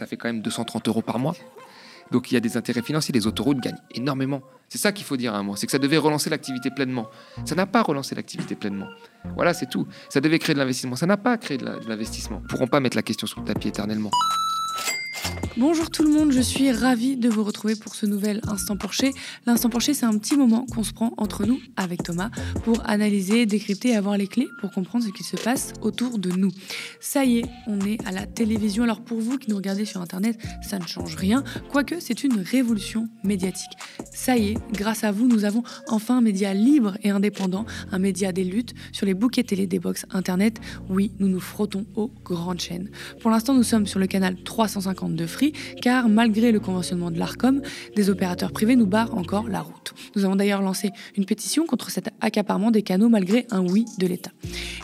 ça fait quand même 230 euros par mois. Donc il y a des intérêts financiers, les autoroutes gagnent énormément. C'est ça qu'il faut dire à un moment, c'est que ça devait relancer l'activité pleinement. Ça n'a pas relancé l'activité pleinement. Voilà, c'est tout. Ça devait créer de l'investissement, ça n'a pas créé de l'investissement. Pourront pas mettre la question sous le tapis éternellement. Bonjour tout le monde, je suis ravie de vous retrouver pour ce nouvel Instant Porcher. L'Instant Porcher, c'est un petit moment qu'on se prend entre nous avec Thomas pour analyser, décrypter et avoir les clés pour comprendre ce qui se passe autour de nous. Ça y est, on est à la télévision. Alors pour vous qui nous regardez sur Internet, ça ne change rien, quoique c'est une révolution médiatique. Ça y est, grâce à vous, nous avons enfin un média libre et indépendant, un média des luttes sur les bouquets télé des box Internet. Oui, nous nous frottons aux grandes chaînes. Pour l'instant, nous sommes sur le canal 350 car malgré le conventionnement de l'ARCOM, des opérateurs privés nous barrent encore la route. Nous avons d'ailleurs lancé une pétition contre cet accaparement des canaux malgré un oui de l'État.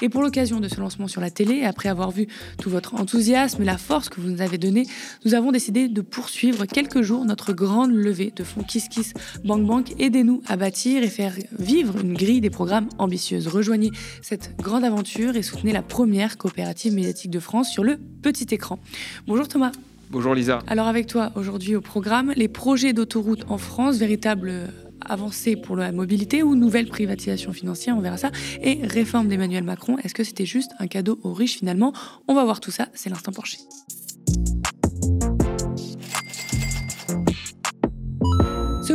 Et pour l'occasion de ce lancement sur la télé, après avoir vu tout votre enthousiasme et la force que vous nous avez donnée, nous avons décidé de poursuivre quelques jours notre grande levée de fonds Kiss Kiss Bank Bank. Aidez-nous à bâtir et faire vivre une grille des programmes ambitieuses. Rejoignez cette grande aventure et soutenez la première coopérative médiatique de France sur le petit écran. Bonjour Thomas. Bonjour Lisa. Alors avec toi aujourd'hui au programme, les projets d'autoroute en France, véritable avancée pour la mobilité ou nouvelle privatisation financière, on verra ça, et réforme d'Emmanuel Macron. Est-ce que c'était juste un cadeau aux riches finalement? On va voir tout ça, c'est l'instant Porsche.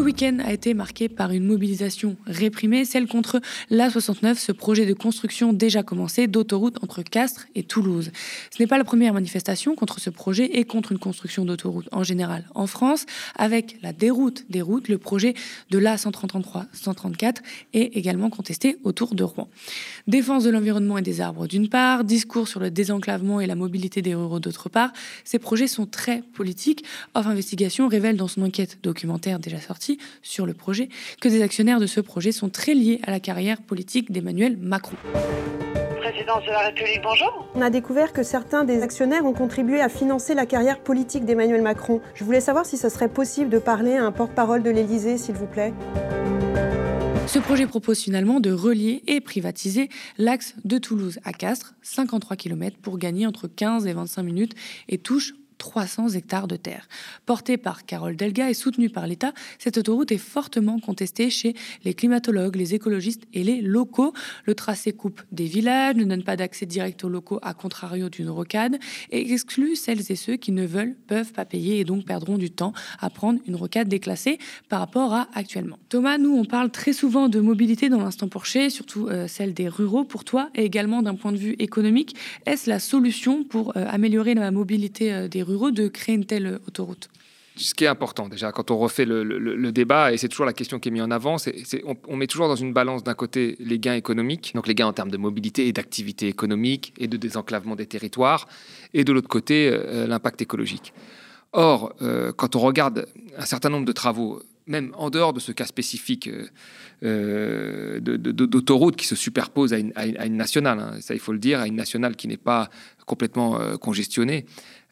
Week-end a été marqué par une mobilisation réprimée, celle contre l'A69, ce projet de construction déjà commencé d'autoroute entre Castres et Toulouse. Ce n'est pas la première manifestation contre ce projet et contre une construction d'autoroute en général en France, avec la déroute des routes, le projet de l'A133-134 est également contesté autour de Rouen. Défense de l'environnement et des arbres d'une part, discours sur le désenclavement et la mobilité des ruraux d'autre part, ces projets sont très politiques. Off Investigation révèle dans son enquête documentaire déjà sortie sur le projet que des actionnaires de ce projet sont très liés à la carrière politique d'Emmanuel Macron. Présidence de la République, bonjour. On a découvert que certains des actionnaires ont contribué à financer la carrière politique d'Emmanuel Macron. Je voulais savoir si ce serait possible de parler à un porte-parole de l'Élysée, s'il vous plaît. Ce projet propose finalement de relier et privatiser l'axe de Toulouse à Castres, 53 km, pour gagner entre 15 et 25 minutes et touche 300 hectares de terre. Portée par Carole Delga et soutenue par l'État, cette autoroute est fortement contestée chez les climatologues, les écologistes et les locaux. Le tracé coupe des villages, ne donne pas d'accès direct aux locaux à contrario d'une rocade et exclut celles et ceux qui ne veulent, peuvent pas payer et donc perdront du temps à prendre une rocade déclassée par rapport à actuellement. Thomas, nous on parle très souvent de mobilité dans l'instant Porcher, surtout euh, celle des ruraux pour toi et également d'un point de vue économique. Est-ce la solution pour euh, améliorer la mobilité euh, des ruraux? De créer une telle autoroute ce qui est important déjà quand on refait le, débat, et c'est toujours la question qui est mise en avant, c'est on, met toujours dans une balance d'un côté les gains économiques, donc les gains en termes de mobilité et d'activité économique et de désenclavement des territoires, et de l'autre côté euh, l'impact écologique. Or, euh, quand on regarde un certain nombre de travaux, même en dehors de ce cas spécifique euh, d'autoroute qui se superpose à une, nationale, hein, ça il faut le dire, à une nationale qui n'est pas complètement congestionnée,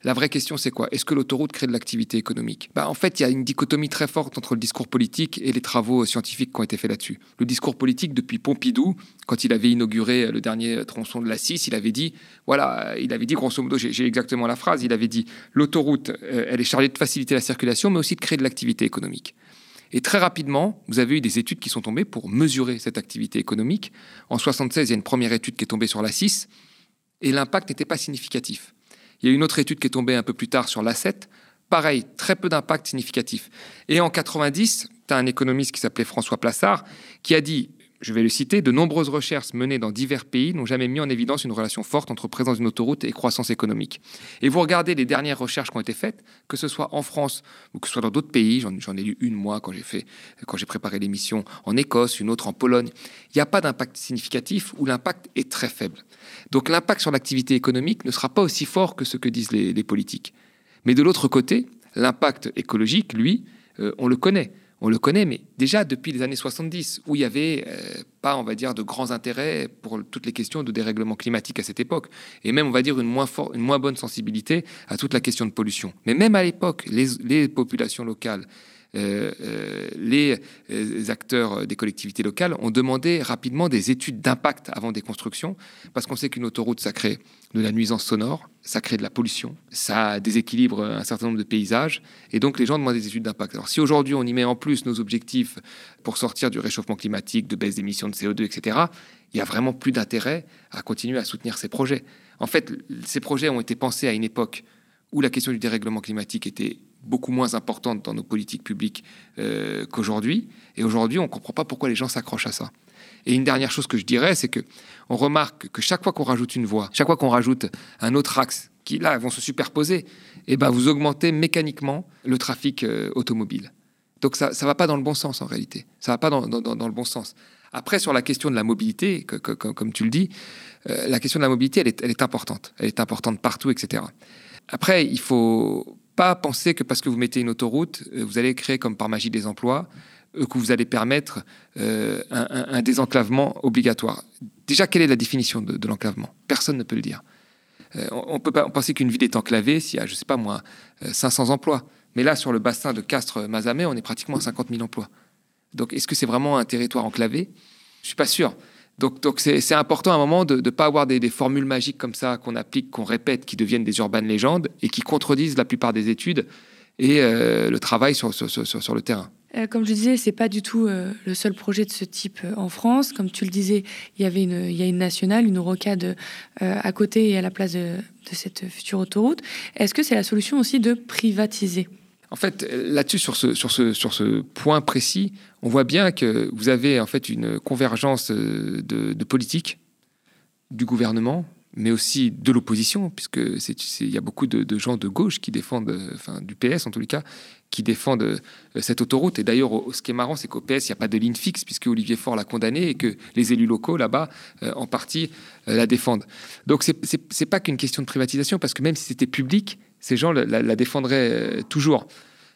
la vraie question, c'est quoi? Est-ce que l'autoroute crée de l'activité économique? Bah, En fait, il y a une dichotomie très forte entre le discours politique et les travaux scientifiques qui ont été faits là-dessus. Le discours politique, depuis Pompidou, quand il avait inauguré le dernier tronçon de la 6, il avait dit, voilà, il avait dit grosso modo, j'ai exactement la phrase, il avait dit, l'autoroute, euh, elle est chargée de faciliter la circulation, mais aussi de créer de l'activité économique. Et très rapidement, vous avez eu des études qui sont tombées pour mesurer cette activité économique. En 76, il y a une première étude qui est tombée sur la 6, et l'impact n'était pas significatif. Il y a une autre étude qui est tombée un peu plus tard sur l'asset. Pareil, très peu d'impact significatif. Et en 90, tu as un économiste qui s'appelait François Plassard qui a dit je vais le citer, de nombreuses recherches menées dans divers pays n'ont jamais mis en évidence une relation forte entre présence d'une autoroute et croissance économique. Et vous regardez les dernières recherches qui ont été faites, que ce soit en France ou que ce soit dans d'autres pays, j'en ai lu une moi quand j'ai fait, quand j'ai préparé l'émission en Écosse, une autre en Pologne, il n'y a pas d'impact significatif ou l'impact est très faible. Donc l'impact sur l'activité économique ne sera pas aussi fort que ce que disent les, politiques. Mais de l'autre côté, l'impact écologique, lui, euh, on le connaît on le connaît, mais déjà depuis les années 70, où il n'y avait euh, pas, on va dire, de grands intérêts pour toutes les questions de dérèglement climatique à cette époque, et même, on va dire, une moins, une moins bonne sensibilité à toute la question de pollution. Mais même à l'époque, les, populations locales les acteurs des collectivités locales ont demandé rapidement des études d'impact avant des constructions, parce qu'on sait qu'une autoroute, ça crée de la nuisance sonore, ça crée de la pollution, ça déséquilibre un certain nombre de paysages, et donc les gens demandent des études d'impact. Alors si aujourd'hui on y met en plus nos objectifs pour sortir du réchauffement climatique, de baisse d'émissions de CO2, etc., il y a vraiment plus d'intérêt à continuer à soutenir ces projets. En fait, ces projets ont été pensés à une époque où la question du dérèglement climatique était beaucoup moins importante dans nos politiques publiques euh, qu'aujourd'hui, et aujourd'hui on ne comprend pas pourquoi les gens s'accrochent à ça. Et une dernière chose que je dirais, c'est que on remarque que chaque fois qu'on rajoute une voie, chaque fois qu'on rajoute un autre axe, qui là vont se superposer, et eh ben vous augmentez mécaniquement le trafic euh, automobile. Donc ça ne va pas dans le bon sens en réalité. Ça va pas dans, le bon sens. Après, sur la question de la mobilité, comme tu le dis, euh, la question de la mobilité, elle est, elle est importante. Elle est importante partout, etc. Après, il faut pas penser que parce que vous mettez une autoroute, euh, vous allez créer comme par magie des emplois. Euh, que vous allez permettre euh, un, désenclavement obligatoire. Déjà, quelle est la définition de, l'enclavement? Personne ne peut le dire. On, peut pas penser qu'une ville est enclavée s'il y a, je sais pas moi, 500 emplois. Mais là, sur le bassin de Castres-Mazamet, on est pratiquement à 50 000 emplois. Donc, est-ce que c'est vraiment un territoire enclavé? Je suis pas sûr. Donc, c'est, important à un moment de ne pas avoir des, formules magiques comme ça qu'on applique, qu'on répète, qui deviennent des urbaines légendes et qui contredisent la plupart des études et le travail sur, le terrain. Euh, comme je disais, c'est pas du tout euh, le seul projet de ce type euh, en France. Comme tu le disais, il y avait une, il y a une nationale, une rocade à côté et à la place de, cette future autoroute. Est-ce que c'est la solution aussi de privatiser? En fait, là-dessus, sur ce, point précis, on voit bien que vous avez en fait une convergence de, de politique du gouvernement, mais aussi de l'opposition, puisque il y a beaucoup de, gens de gauche qui défendent, enfin du PS en tous les cas, qui défendent euh, cette autoroute. Et d'ailleurs, ce qui est marrant, c'est qu'au PS, il n'y a pas de ligne fixe, puisque Olivier Faure l'a condamné et que les élus locaux, là-bas, euh, en partie, euh, la défendent. Donc, ce n'est pas qu'une question de privatisation, parce que même si c'était public, ces gens la, défendraient toujours.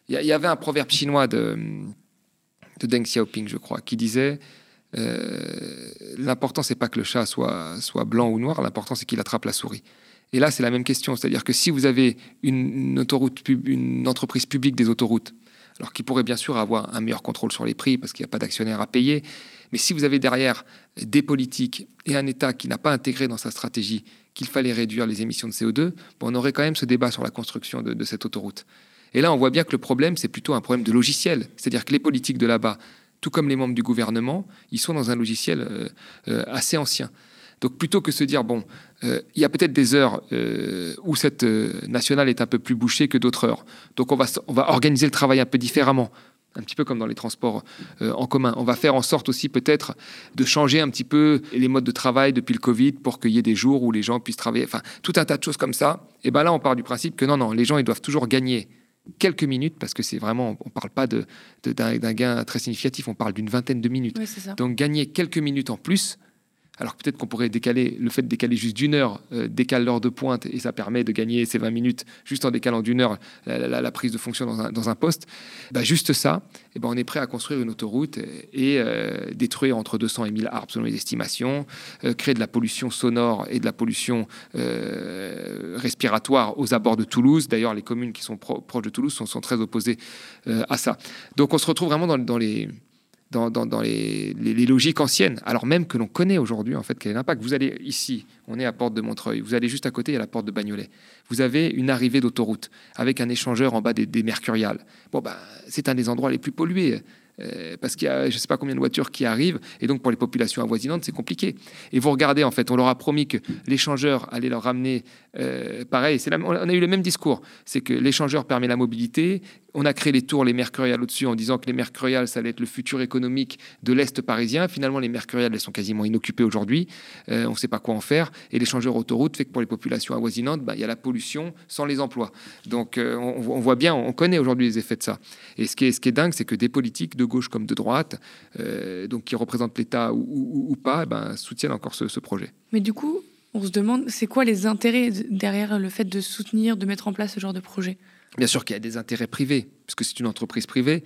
Il y, avait un proverbe chinois de, de Deng Xiaoping, je crois, qui disait euh, l'important, c'est pas que le chat soit, soit blanc ou noir, l'important, c'est qu'il attrape la souris. Et là, c'est la même question. C'est-à-dire que si vous avez une, autoroute, une entreprise publique des autoroutes, alors qui pourrait bien sûr avoir un meilleur contrôle sur les prix parce qu'il n'y a pas d'actionnaire à payer, mais si vous avez derrière des politiques et un État qui n'a pas intégré dans sa stratégie qu'il fallait réduire les émissions de CO2, on aurait quand même ce débat sur la construction de, de cette autoroute. Et là, on voit bien que le problème, c'est plutôt un problème de logiciel. C'est-à-dire que les politiques de là-bas tout comme les membres du gouvernement, ils sont dans un logiciel euh, euh, assez ancien. Donc plutôt que se dire, bon, euh, il y a peut-être des heures où cette nationale est un peu plus bouchée que d'autres heures. Donc on va, on va organiser le travail un peu différemment, un petit peu comme dans les transports en commun. On va faire en sorte aussi peut-être de changer un petit peu les modes de travail depuis le Covid pour qu'il y ait des jours où les gens puissent travailler. Enfin, tout un tas de choses comme ça. Et bien là, on part du principe que non, non, les gens, ils doivent toujours gagner quelques minutes, parce que c'est vraiment, on ne parle pas d'un de, gain très significatif, on parle d'une vingtaine de minutes. Donc gagner quelques minutes en plus, alors peut-être qu'on pourrait décaler, le fait de décaler juste d'une heure euh, décale l'heure de pointe et ça permet de gagner ces 20 minutes juste en décalant d'une heure la, prise de fonction dans un, poste. Bah, juste ça, et eh ben on est prêt à construire une autoroute et, euh, détruire entre 200 et 1000 arbres selon les estimations, euh, créer de la pollution sonore et de la pollution respiratoire aux abords de Toulouse. D'ailleurs, les communes qui sont proches de Toulouse sont, très opposées à ça. Donc on se retrouve vraiment dans les dans, les, logiques anciennes, alors même que l'on connaît aujourd'hui en fait quel est l'impact. Vous allez ici, on est à Porte de Montreuil, vous allez juste à côté, il y a la Porte de Bagnolet. Vous avez une arrivée d'autoroute avec un échangeur en bas des, des Mercuriales. Bon, bah, c'est un des endroits les plus pollués. Euh, parce qu'il y a je ne sais pas combien de voitures qui arrivent, et donc pour les populations avoisinantes, c'est compliqué. Et vous regardez, en fait, on leur a promis que l'échangeur allait leur ramener, euh, pareil, on a eu le même discours, c'est que l'échangeur permet la mobilité, on a créé les tours, les mercuriales au-dessus, en disant que les mercuriales, ça allait être le futur économique de l'Est parisien. Finalement, les mercuriales, elles sont quasiment inoccupées aujourd'hui. Euh, on ne sait pas quoi en faire. Et l'échangeur autoroute fait que pour les populations avoisinantes, bah, il y a la pollution sans les emplois. Donc, on, voit bien, on connaît aujourd'hui les effets de ça. Et ce qui est, ce qui est dingue, c'est que des politiques de gauche comme de droite, euh, donc qui représentent l'État ou, pas, eh ben, soutiennent encore ce, ce projet. Mais du coup, on se demande, c'est quoi les intérêts derrière le fait de soutenir, de mettre en place ce genre de projet? Bien sûr qu'il y a des intérêts privés, puisque c'est une entreprise privée.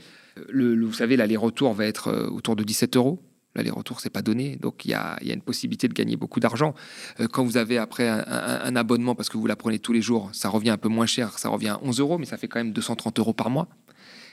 Le, vous savez, l'aller-retour va être euh, autour de 17 euros. L'aller-retour, c'est pas donné, donc il y, a, une possibilité de gagner beaucoup d'argent. Euh, quand vous avez après un, abonnement, parce que vous la prenez tous les jours, ça revient un peu moins cher, ça revient à 11 euros, mais ça fait quand même 230 euros par mois.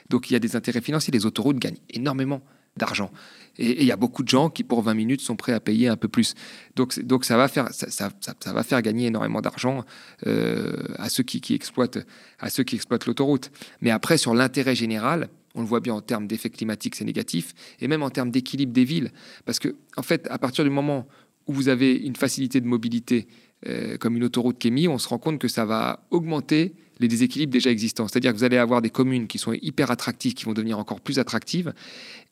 Donc il y a des intérêts financiers. Les autoroutes gagnent énormément d'argent. Et il y a beaucoup de gens qui, pour 20 minutes, sont prêts à payer un peu plus. Donc, donc ça, va faire, ça, va faire gagner énormément d'argent euh, à ceux qui, qui, exploitent, à ceux qui exploitent l'autoroute. Mais après, sur l'intérêt général, on le voit bien en termes d'effets climatiques, c'est négatif, et même en termes d'équilibre des villes. Parce que, en fait, à partir du moment où vous avez une facilité de mobilité euh, comme une autoroute qui est mise, on se rend compte que ça va augmenter les déséquilibres déjà existants. C'est-à-dire que vous allez avoir des communes qui sont hyper attractives, qui vont devenir encore plus attractives,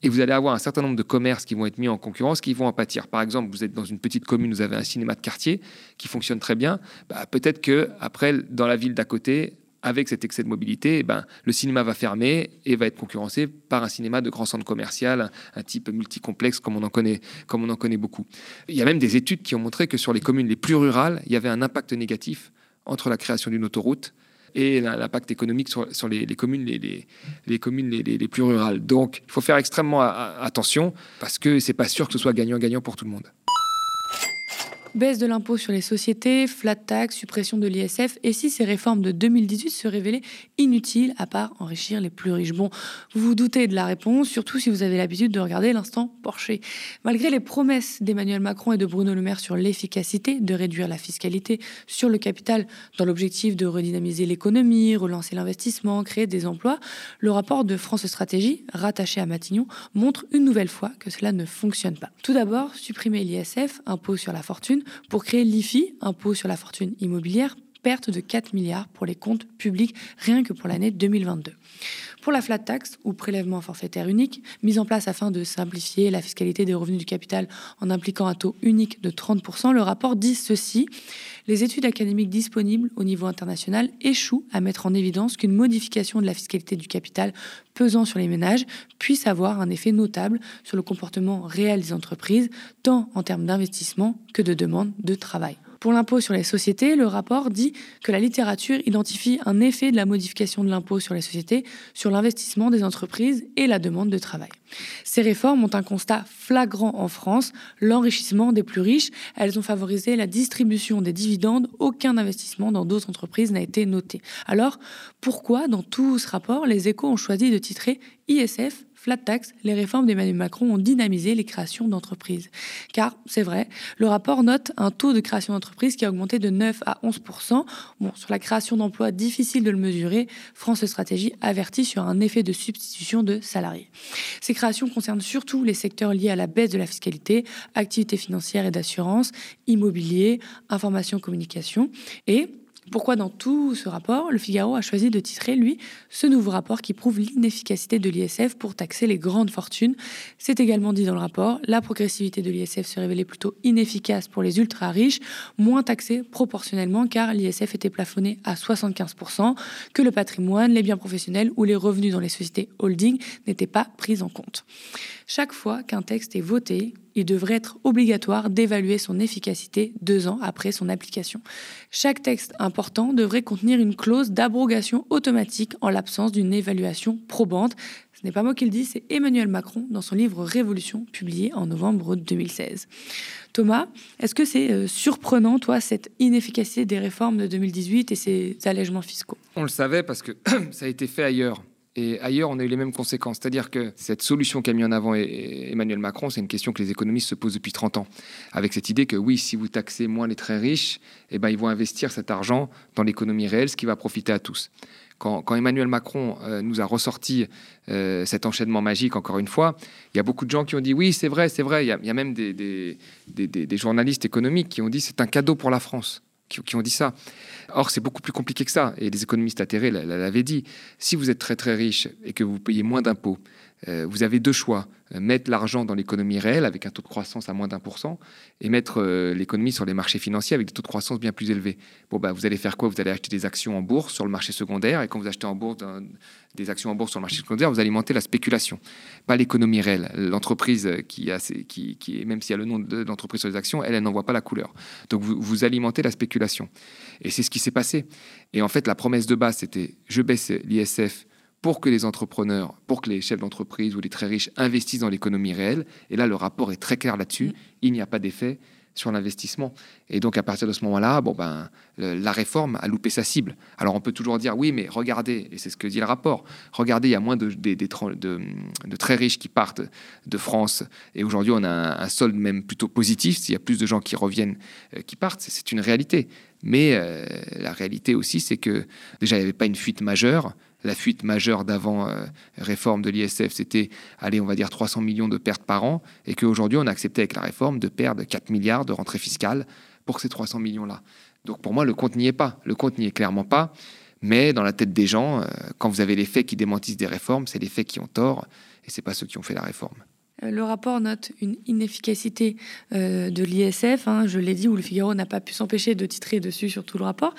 et vous allez avoir un certain nombre de commerces qui vont être mis en concurrence, qui vont en pâtir. Par exemple, vous êtes dans une petite commune, vous avez un cinéma de quartier qui fonctionne très bien. Bah, peut-être que après, dans la ville d'à côté, avec cet excès de mobilité, eh ben, le cinéma va fermer et va être concurrencé par un cinéma de grand centre commercial, un type multicomplexe comme on en connaît, comme on en connaît beaucoup. Il y a même des études qui ont montré que sur les communes les plus rurales, il y avait un impact négatif entre la création d'une autoroute et l'impact économique sur, les, communes, les, les communes les, plus rurales. Donc, il faut faire extrêmement attention parce que c'est pas sûr que ce soit gagnant-gagnant pour tout le monde. Baisse de l'impôt sur les sociétés, flat tax, suppression de l'ISF, et si ces réformes de 2018 se révélaient inutiles à part enrichir les plus riches? Bon, vous vous doutez de la réponse, surtout si vous avez l'habitude de regarder l'instant Porsche. Malgré les promesses d'Emmanuel Macron et de Bruno Le Maire sur l'efficacité de réduire la fiscalité sur le capital dans l'objectif de redynamiser l'économie, relancer l'investissement, créer des emplois, le rapport de France Stratégie, rattaché à Matignon, montre une nouvelle fois que cela ne fonctionne pas. Tout d'abord, supprimer l'ISF, impôt sur la fortune, pour créer l'IFI, impôt sur la fortune immobilière, perte de 4 milliards pour les comptes publics rien que pour l'année 2022. Pour la flat tax ou prélèvement forfaitaire unique, mise en place afin de simplifier la fiscalité des revenus du capital en impliquant un taux unique de 30%, le rapport dit ceci les études académiques disponibles au niveau international échouent à mettre en évidence qu'une modification de la fiscalité du capital pesant sur les ménages puisse avoir un effet notable sur le comportement réel des entreprises, tant en termes d'investissement que de demande de travail. Pour l'impôt sur les sociétés, le rapport dit que la littérature identifie un effet de la modification de l'impôt sur les sociétés sur l'investissement des entreprises et la demande de travail. Ces réformes ont un constat flagrant en France, l'enrichissement des plus riches. Elles ont favorisé la distribution des dividendes. Aucun investissement dans d'autres entreprises n'a été noté. Alors, pourquoi dans tout ce rapport, les échos ont choisi de titrer ISF flat tax, les réformes d'Emmanuel Macron ont dynamisé les créations d'entreprises. Car, c'est vrai, le rapport note un taux de création d'entreprises qui a augmenté de 9 à 11 Bon, sur la création d'emplois, difficile de le mesurer. France Stratégie avertit sur un effet de substitution de salariés. Ces créations concernent surtout les secteurs liés à la baisse de la fiscalité, activités financières et d'assurance, immobilier, information, communication et pourquoi dans tout ce rapport, le Figaro a choisi de titrer, lui, ce nouveau rapport qui prouve l'inefficacité de l'ISF pour taxer les grandes fortunes C'est également dit dans le rapport, la progressivité de l'ISF se révélait plutôt inefficace pour les ultra-riches, moins taxés proportionnellement car l'ISF était plafonné à 75%, que le patrimoine, les biens professionnels ou les revenus dans les sociétés holding n'étaient pas pris en compte. Chaque fois qu'un texte est voté, il devrait être obligatoire d'évaluer son efficacité deux ans après son application. Chaque texte important devrait contenir une clause d'abrogation automatique en l'absence d'une évaluation probante. Ce n'est pas moi qui le dis, c'est Emmanuel Macron dans son livre Révolution, publié en novembre 2016. Thomas, est-ce que c'est euh, surprenant, toi, cette inefficacité des réformes de 2018 et ces allègements fiscaux? On le savait parce que ça a été fait ailleurs. Et ailleurs, on a eu les mêmes conséquences. C'est-à-dire que cette solution qu'a mis en avant Emmanuel Macron, c'est une question que les économistes se posent depuis 30 ans. Avec cette idée que oui, si vous taxez moins les très riches, eh ben, ils vont investir cet argent dans l'économie réelle, ce qui va profiter à tous. Quand, Emmanuel Macron euh, nous a ressorti euh, cet enchaînement magique, encore une fois, il y a beaucoup de gens qui ont dit oui, c'est vrai, c'est vrai. Il y, a, même des, des journalistes économiques qui ont dit c'est un cadeau pour la France qui, ont dit ça. Or, c'est beaucoup plus compliqué que ça. Et les économistes atterrés l'avaient dit. Si vous êtes très très riche et que vous payez moins d'impôts, vous avez deux choix. Euh, mettre l'argent dans l'économie réelle avec un taux de croissance à moins d'un pour cent et mettre euh, l'économie sur les marchés financiers avec des taux de croissance bien plus élevés. Bon, bah, vous allez faire quoi? Vous allez acheter des actions en bourse sur le marché secondaire et quand vous achetez en bourse des actions en bourse sur le marché secondaire, vous alimentez la spéculation, pas l'économie réelle. L'entreprise qui a, qui, qui, même s'il y a le nom de l'entreprise sur les actions, elle, elle n'en voit pas la couleur. Donc vous, vous alimentez la spéculation. Et c'est ce qui s'est passé. Et en fait, la promesse de base, c'était je baisse l'ISF pour que les entrepreneurs, pour que les chefs d'entreprise ou les très riches investissent dans l'économie réelle. Et là, le rapport est très clair là-dessus. Mm. Il n'y a pas d'effet sur l'investissement. Et donc, à partir de ce moment-là, bon, ben, la réforme a loupé sa cible. Alors, on peut toujours dire, oui, mais regardez, et c'est ce que dit le rapport, regardez, il y a moins de, de, très riches qui partent de France. Et aujourd'hui, on a un, solde même plutôt positif. S'il y a plus de gens qui reviennent, euh, qui partent, c'est une réalité. Mais euh, la réalité aussi, c'est que déjà, il n'y avait pas une fuite majeure la fuite majeure d'avant euh, réforme de l'ISF, c'était, allez, on va dire 300 millions de pertes par an, et qu'aujourd'hui, on a accepté avec la réforme de perdre 4 milliards de rentrée fiscale pour ces 300 millions-là. Donc pour moi, le compte n'y est pas. Le compte n'y est clairement pas. Mais dans la tête des gens, euh, quand vous avez les faits qui démentissent des réformes, c'est les faits qui ont tort, et c'est pas ceux qui ont fait la réforme. Euh, le rapport note une inefficacité euh, de l'ISF, hein, je l'ai dit, où le Figaro n'a pas pu s'empêcher de titrer dessus sur tout le rapport.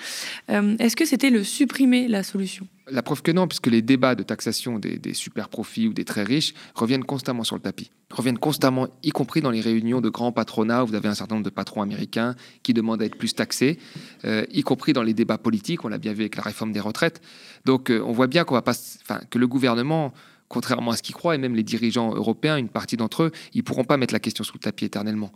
Euh, est-ce que c'était le supprimer la solution? La preuve que non, puisque les débats de taxation des, super profits ou des très riches reviennent constamment sur le tapis, reviennent constamment, y compris dans les réunions de grands patronats où vous avez un certain nombre de patrons américains qui demandent à être plus taxés, y compris dans les débats politiques, on l'a bien vu avec la réforme des retraites. Donc on voit bien qu'on va pas, que le gouvernement contrairement à ce qu'ils croient, et même les dirigeants européens, une partie d'entre eux, ils ne pourront pas mettre la question sous le tapis éternellement.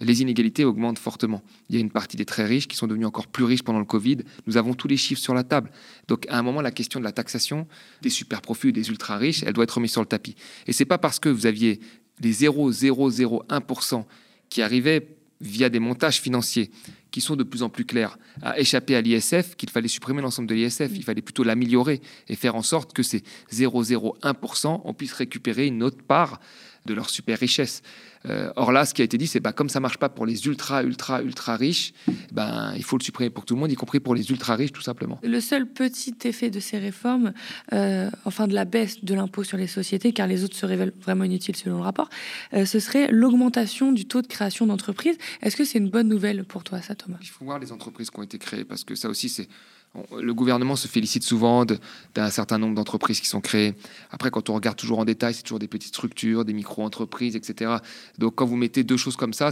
Les inégalités augmentent fortement. Il y a une partie des très riches qui sont devenus encore plus riches pendant le Covid. Nous avons tous les chiffres sur la table. Donc, à un moment, la question de la taxation des super profits, des ultra riches, elle doit être remise sur le tapis. Et c'est pas parce que vous aviez les 0,001% qui arrivaient via des montages financiers qui sont de plus en plus clairs, à échapper à l'ISF, qu'il fallait supprimer l'ensemble de l'ISF. Il fallait plutôt l'améliorer et faire en sorte que ces 0,01%, on puisse récupérer une autre part de leur super richesse. Euh, or là, ce qui a été dit, c'est bah, comme ça marche pas pour les ultra, ultra, ultra riches, ben, il faut le supprimer pour tout le monde, y compris pour les ultra riches, tout simplement. Le seul petit effet de ces réformes, euh, enfin de la baisse de l'impôt sur les sociétés, car les autres se révèlent vraiment inutiles selon le rapport, euh, ce serait l'augmentation du taux de création d'entreprises. Est-ce que c'est une bonne nouvelle pour toi, ça, Thomas? Il faut voir les entreprises qui ont été créées, parce que ça aussi, c'est le gouvernement se félicite souvent d'un certain nombre d'entreprises qui sont créées. Après, quand on regarde toujours en détail, c'est toujours des petites structures, des micro-entreprises, etc. Donc, quand vous mettez deux choses comme ça,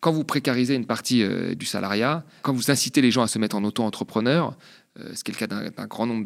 quand vous précarisez une partie euh, du salariat, quand vous incitez les gens à se mettre en auto-entrepreneur, ce qui est le cas d'un grand nombre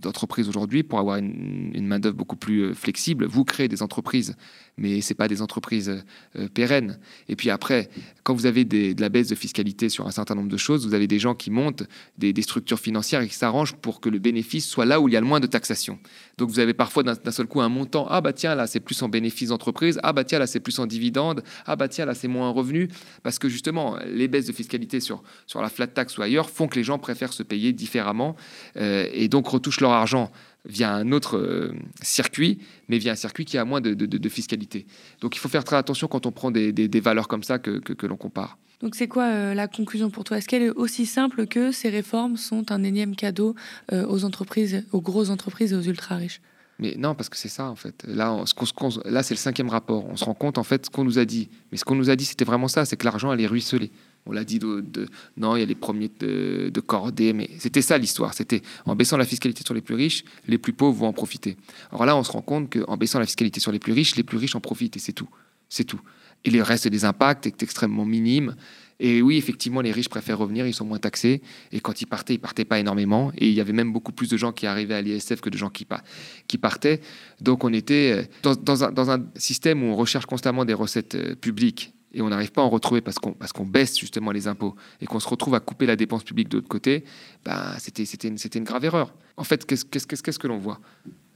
d'entreprises aujourd'hui, pour avoir une, main-d'œuvre beaucoup plus euh, flexible, vous créez des entreprises mais ce pas des entreprises euh, pérennes. Et puis après, quand vous avez de la baisse de fiscalité sur un certain nombre de choses, vous avez des gens qui montent des, structures financières et qui s'arrangent pour que le bénéfice soit là où il y a le moins de taxation. Donc vous avez parfois d'un seul coup un montant, ah bah tiens là c'est plus en bénéfice d'entreprise, ah bah tiens là c'est plus en dividende, ah bah tiens là c'est moins en revenu, parce que justement les baisses de fiscalité sur, sur la flat tax ou ailleurs font que les gens préfèrent se payer différemment euh, et donc retouchent leur argent via un autre euh, circuit, mais via un circuit qui a moins de, fiscalité. Donc il faut faire très attention quand on prend des, valeurs comme ça que, que, l'on compare. Donc c'est quoi euh, la conclusion pour toi? Est-ce qu'elle est aussi simple que ces réformes sont un énième cadeau euh, aux entreprises, aux grosses entreprises et aux ultra riches mais non, parce que c'est ça en fait. Là, ce là, c'est le cinquième rapport. On se rend compte en fait ce qu'on nous a dit. Mais ce qu'on nous a dit, c'était vraiment ça, c'est que l'argent allait ruisseler. On l'a dit, de, non, il y a les premiers de, de mais c'était ça l'histoire. C'était en baissant la fiscalité sur les plus riches, les plus pauvres vont en profiter. Alors là, on se rend compte qu'en baissant la fiscalité sur les plus riches, les plus riches en profitent, et c'est tout. C'est tout. Et le reste des impacts est extrêmement minime. Et oui, effectivement, les riches préfèrent revenir, ils sont moins taxés. Et quand ils partaient, ils partaient pas énormément. Et il y avait même beaucoup plus de gens qui arrivaient à l'ISF que de gens qui, partaient. Donc on était euh, dans, un, dans un système où on recherche constamment des recettes euh, publiques et on n'arrive pas à en retrouver parce qu'on baisse justement les impôts et qu'on se retrouve à couper la dépense publique de l'autre côté, bah, c'était une, une grave erreur. En fait, qu'est-ce qu'est-ce que l'on voit?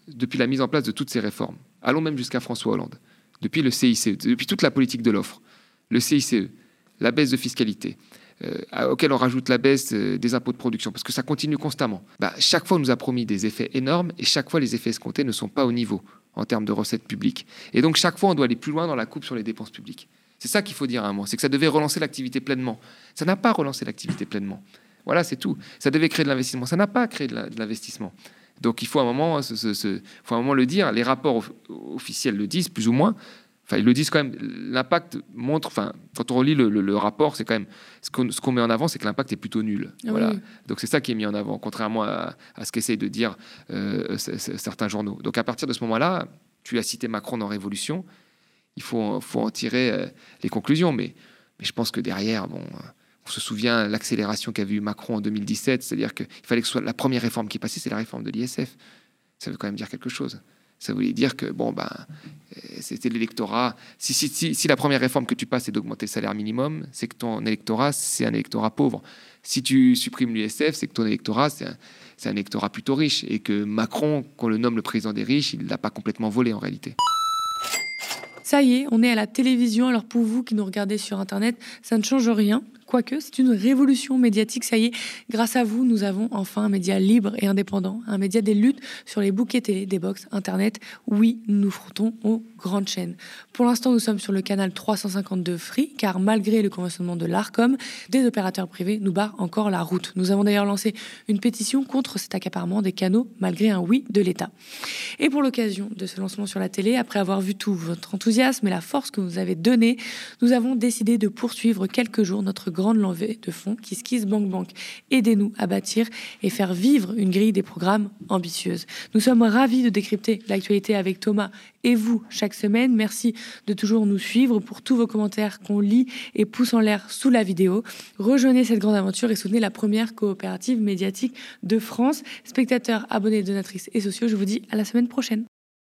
Depuis la mise en place de toutes ces réformes Allons même jusqu'à François Hollande, depuis le CICE, depuis toute la politique de l'offre, le CICE, la baisse de fiscalité, euh, auquel on rajoute la baisse euh, des impôts de production, parce que ça continue constamment. Bah, chaque fois, on nous a promis des effets énormes, et chaque fois, les effets escomptés ne sont pas au niveau en termes de recettes publiques. Et donc, chaque fois, on doit aller plus loin dans la coupe sur les dépenses publiques. C'est ça qu'il faut dire à un moment, c'est que ça devait relancer l'activité pleinement. Ça n'a pas relancé l'activité pleinement. Voilà, c'est tout. Ça devait créer de l'investissement. Ça n'a pas créé de l'investissement. Donc il faut un moment, faut un moment le dire. Les rapports officiels le disent plus ou moins. Enfin, ils le disent quand même. L'impact montre. Enfin, quand on relit le, rapport, c'est quand même ce qu'on met en avant, c'est que l'impact est plutôt nul. Voilà. Donc c'est ça qui est mis en avant, contrairement à, ce qu'essayent de dire euh, certains journaux. Donc à partir de ce moment-là, tu as cité Macron dans Révolution il faut, en tirer euh, les conclusions. Mais, je pense que derrière, bon, euh, on se souvient l'accélération qu'avait eu Macron en 2017, c'est-à-dire qu'il fallait que soit la première réforme qui passait, c'est la réforme de l'ISF. Ça veut quand même dire quelque chose. Ça voulait dire que, bon, ben, c'était l'électorat. Si, la première réforme que tu passes, c'est d'augmenter le salaire minimum, c'est que ton électorat, c'est un électorat pauvre. Si tu supprimes l'USF, c'est que ton électorat, c'est un, un, électorat plutôt riche. Et que Macron, qu'on le nomme le président des riches, il l'a pas complètement volé en réalité. Ça y est, on est à la télévision. Alors pour vous qui nous regardez sur Internet, ça ne change rien. Quoique, c'est une révolution médiatique, ça y est. Grâce à vous, nous avons enfin un média libre et indépendant, un média des luttes sur les bouquets télé, des box, Internet. Oui, nous nous frottons aux grandes chaînes. Pour l'instant, nous sommes sur le canal 352 Free, car malgré le conventionnement de l'ARCOM, des opérateurs privés nous barrent encore la route. Nous avons d'ailleurs lancé une pétition contre cet accaparement des canaux, malgré un oui de l'État. Et pour l'occasion de ce lancement sur la télé, après avoir vu tout votre enthousiasme et la force que vous avez donnée, nous avons décidé de poursuivre quelques jours notre grande levée de fonds qui skisse Bank Bank. Aidez-nous à bâtir et faire vivre une grille des programmes ambitieuse. Nous sommes ravis de décrypter l'actualité avec Thomas et vous chaque semaine. Merci de toujours nous suivre pour tous vos commentaires qu'on lit et pousse en l'air sous la vidéo. Rejoignez cette grande aventure et soutenez la première coopérative médiatique de France. Spectateurs, abonnés, donatrices et sociaux, je vous dis à la semaine prochaine.